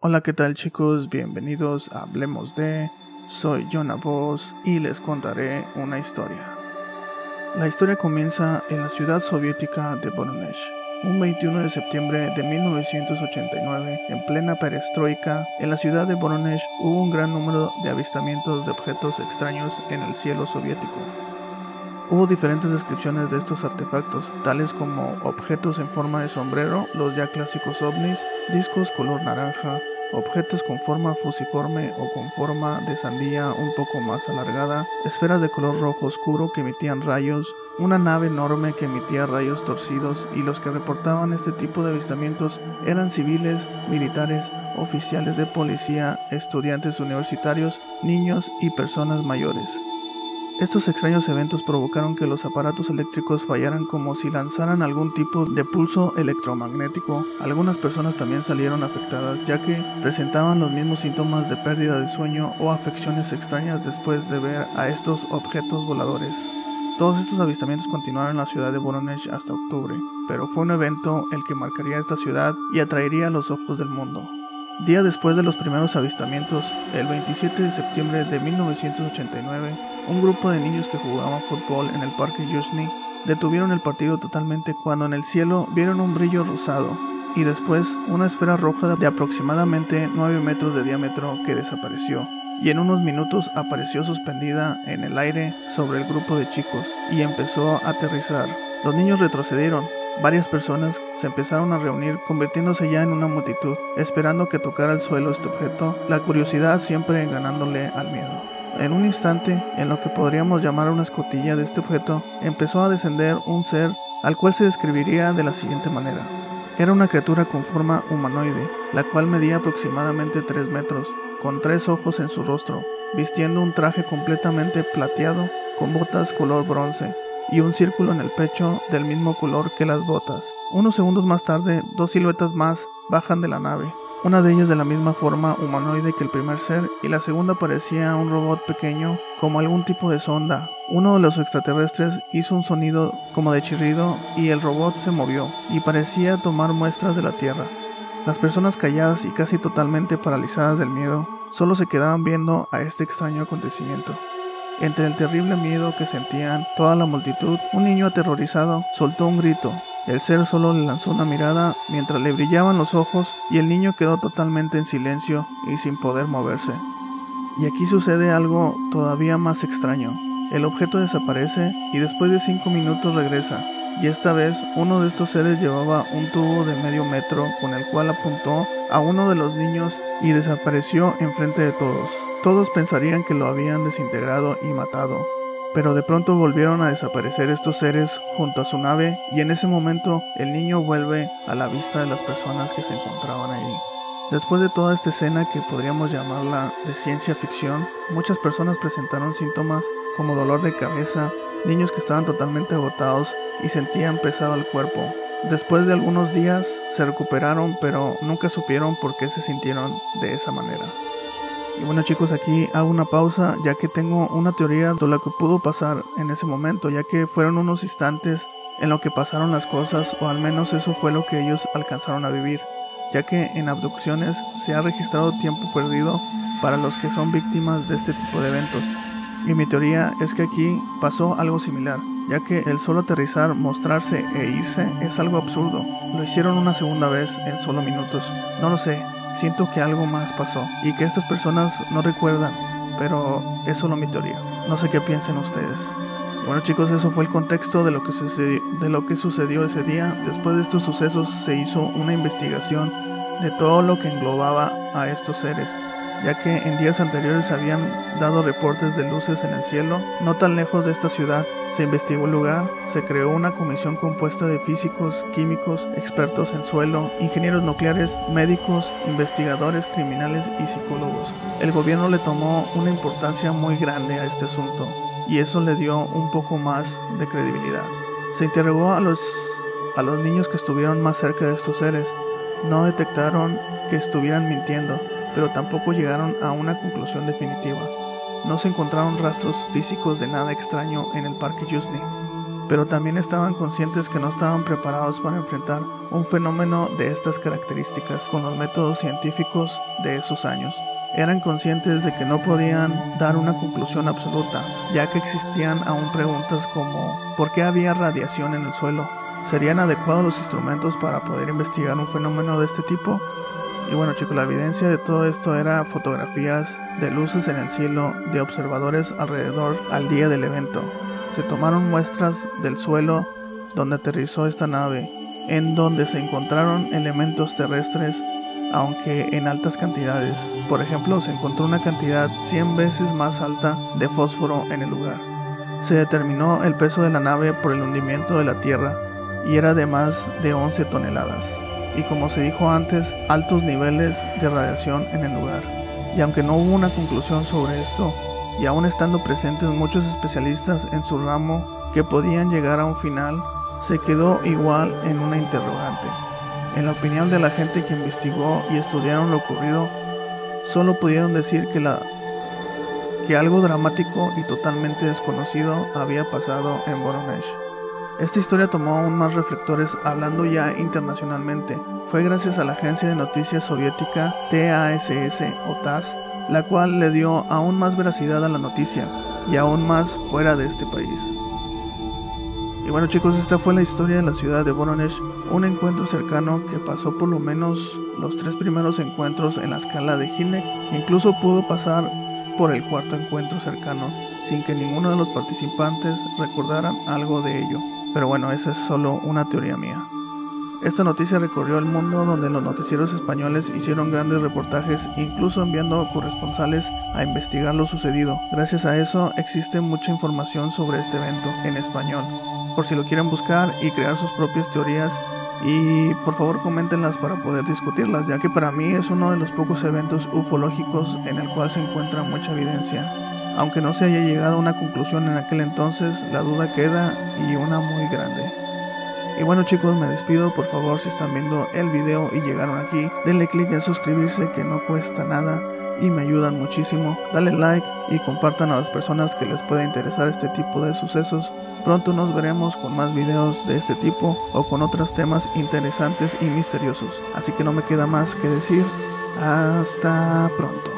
Hola, ¿qué tal chicos? Bienvenidos a Hablemos de... Soy Jonah Voss y les contaré una historia. La historia comienza en la ciudad soviética de Voronezh. Un 21 de septiembre de 1989, en plena perestroika, en la ciudad de Voronezh hubo un gran número de avistamientos de objetos extraños en el cielo soviético. Hubo diferentes descripciones de estos artefactos, tales como objetos en forma de sombrero, los ya clásicos ovnis, discos color naranja, objetos con forma fusiforme o con forma de sandía un poco más alargada, esferas de color rojo oscuro que emitían rayos, una nave enorme que emitía rayos torcidos y los que reportaban este tipo de avistamientos eran civiles, militares, oficiales de policía, estudiantes universitarios, niños y personas mayores. Estos extraños eventos provocaron que los aparatos eléctricos fallaran como si lanzaran algún tipo de pulso electromagnético. Algunas personas también salieron afectadas ya que presentaban los mismos síntomas de pérdida de sueño o afecciones extrañas después de ver a estos objetos voladores. Todos estos avistamientos continuaron en la ciudad de Voronezh hasta octubre, pero fue un evento el que marcaría esta ciudad y atraería los ojos del mundo. Día después de los primeros avistamientos, el 27 de septiembre de 1989, un grupo de niños que jugaban fútbol en el parque Yuzhny detuvieron el partido totalmente cuando en el cielo vieron un brillo rosado y después una esfera roja de aproximadamente 9 metros de diámetro que desapareció y en unos minutos apareció suspendida en el aire sobre el grupo de chicos y empezó a aterrizar. Los niños retrocedieron, Varias personas se empezaron a reunir, convirtiéndose ya en una multitud, esperando que tocara el suelo este objeto, la curiosidad siempre ganándole al miedo. En un instante, en lo que podríamos llamar una escotilla de este objeto, empezó a descender un ser al cual se describiría de la siguiente manera. Era una criatura con forma humanoide, la cual medía aproximadamente 3 metros, con tres ojos en su rostro, vistiendo un traje completamente plateado, con botas color bronce, y un círculo en el pecho del mismo color que las botas. Unos segundos más tarde, dos siluetas más bajan de la nave. Una de ellas de la misma forma humanoide que el primer ser y la segunda parecía un robot pequeño como algún tipo de sonda. Uno de los extraterrestres hizo un sonido como de chirrido y el robot se movió y parecía tomar muestras de la Tierra. Las personas calladas y casi totalmente paralizadas del miedo solo se quedaban viendo a este extraño acontecimiento. Entre el terrible miedo que sentían toda la multitud, un niño aterrorizado soltó un grito. El ser solo le lanzó una mirada mientras le brillaban los ojos y el niño quedó totalmente en silencio y sin poder moverse. Y aquí sucede algo todavía más extraño. El objeto desaparece y después de cinco minutos regresa, y esta vez uno de estos seres llevaba un tubo de medio metro con el cual apuntó a uno de los niños y desapareció enfrente de todos. Todos pensarían que lo habían desintegrado y matado, pero de pronto volvieron a desaparecer estos seres junto a su nave y en ese momento el niño vuelve a la vista de las personas que se encontraban allí. Después de toda esta escena que podríamos llamarla de ciencia ficción, muchas personas presentaron síntomas como dolor de cabeza, niños que estaban totalmente agotados y sentían pesado el cuerpo. Después de algunos días se recuperaron, pero nunca supieron por qué se sintieron de esa manera. Y bueno chicos, aquí hago una pausa ya que tengo una teoría de lo que pudo pasar en ese momento, ya que fueron unos instantes en lo que pasaron las cosas, o al menos eso fue lo que ellos alcanzaron a vivir, ya que en abducciones se ha registrado tiempo perdido para los que son víctimas de este tipo de eventos. Y mi teoría es que aquí pasó algo similar, ya que el solo aterrizar, mostrarse e irse es algo absurdo. Lo hicieron una segunda vez en solo minutos. No lo sé, siento que algo más pasó y que estas personas no recuerdan, pero es solo mi teoría. No sé qué piensen ustedes. Bueno chicos, eso fue el contexto de lo que sucedió, de lo que sucedió ese día. Después de estos sucesos se hizo una investigación de todo lo que englobaba a estos seres, ya que en días anteriores habían dado reportes de luces en el cielo, no tan lejos de esta ciudad, se investigó el lugar, se creó una comisión compuesta de físicos, químicos, expertos en suelo, ingenieros nucleares, médicos, investigadores criminales y psicólogos. El gobierno le tomó una importancia muy grande a este asunto y eso le dio un poco más de credibilidad. Se interrogó a los, a los niños que estuvieron más cerca de estos seres. No detectaron que estuvieran mintiendo, pero tampoco llegaron a una conclusión definitiva. No se encontraron rastros físicos de nada extraño en el parque Yuzny, pero también estaban conscientes que no estaban preparados para enfrentar un fenómeno de estas características con los métodos científicos de esos años. Eran conscientes de que no podían dar una conclusión absoluta, ya que existían aún preguntas como ¿por qué había radiación en el suelo? ¿Serían adecuados los instrumentos para poder investigar un fenómeno de este tipo? Y bueno chicos, la evidencia de todo esto era fotografías de luces en el cielo de observadores alrededor al día del evento. Se tomaron muestras del suelo donde aterrizó esta nave, en donde se encontraron elementos terrestres aunque en altas cantidades. Por ejemplo, se encontró una cantidad 100 veces más alta de fósforo en el lugar. Se determinó el peso de la nave por el hundimiento de la Tierra y era de más de 11 toneladas y como se dijo antes, altos niveles de radiación en el lugar. Y aunque no hubo una conclusión sobre esto, y aún estando presentes muchos especialistas en su ramo que podían llegar a un final, se quedó igual en una interrogante. En la opinión de la gente que investigó y estudiaron lo ocurrido, solo pudieron decir que, la, que algo dramático y totalmente desconocido había pasado en Voronezh. Esta historia tomó aún más reflectores hablando ya internacionalmente. Fue gracias a la agencia de noticias soviética TASS o la cual le dio aún más veracidad a la noticia y aún más fuera de este país. Y bueno chicos, esta fue la historia de la ciudad de Voronezh, un encuentro cercano que pasó por lo menos los tres primeros encuentros en la escala de Hinek, incluso pudo pasar por el cuarto encuentro cercano sin que ninguno de los participantes recordaran algo de ello. Pero bueno, esa es solo una teoría mía. Esta noticia recorrió el mundo donde los noticieros españoles hicieron grandes reportajes, incluso enviando corresponsales a investigar lo sucedido. Gracias a eso existe mucha información sobre este evento en español, por si lo quieren buscar y crear sus propias teorías y por favor coméntenlas para poder discutirlas, ya que para mí es uno de los pocos eventos ufológicos en el cual se encuentra mucha evidencia. Aunque no se haya llegado a una conclusión en aquel entonces, la duda queda y una muy grande. Y bueno chicos, me despido, por favor si están viendo el video y llegaron aquí, denle click en suscribirse que no cuesta nada y me ayudan muchísimo. Dale like y compartan a las personas que les pueda interesar este tipo de sucesos. Pronto nos veremos con más videos de este tipo o con otros temas interesantes y misteriosos. Así que no me queda más que decir, hasta pronto.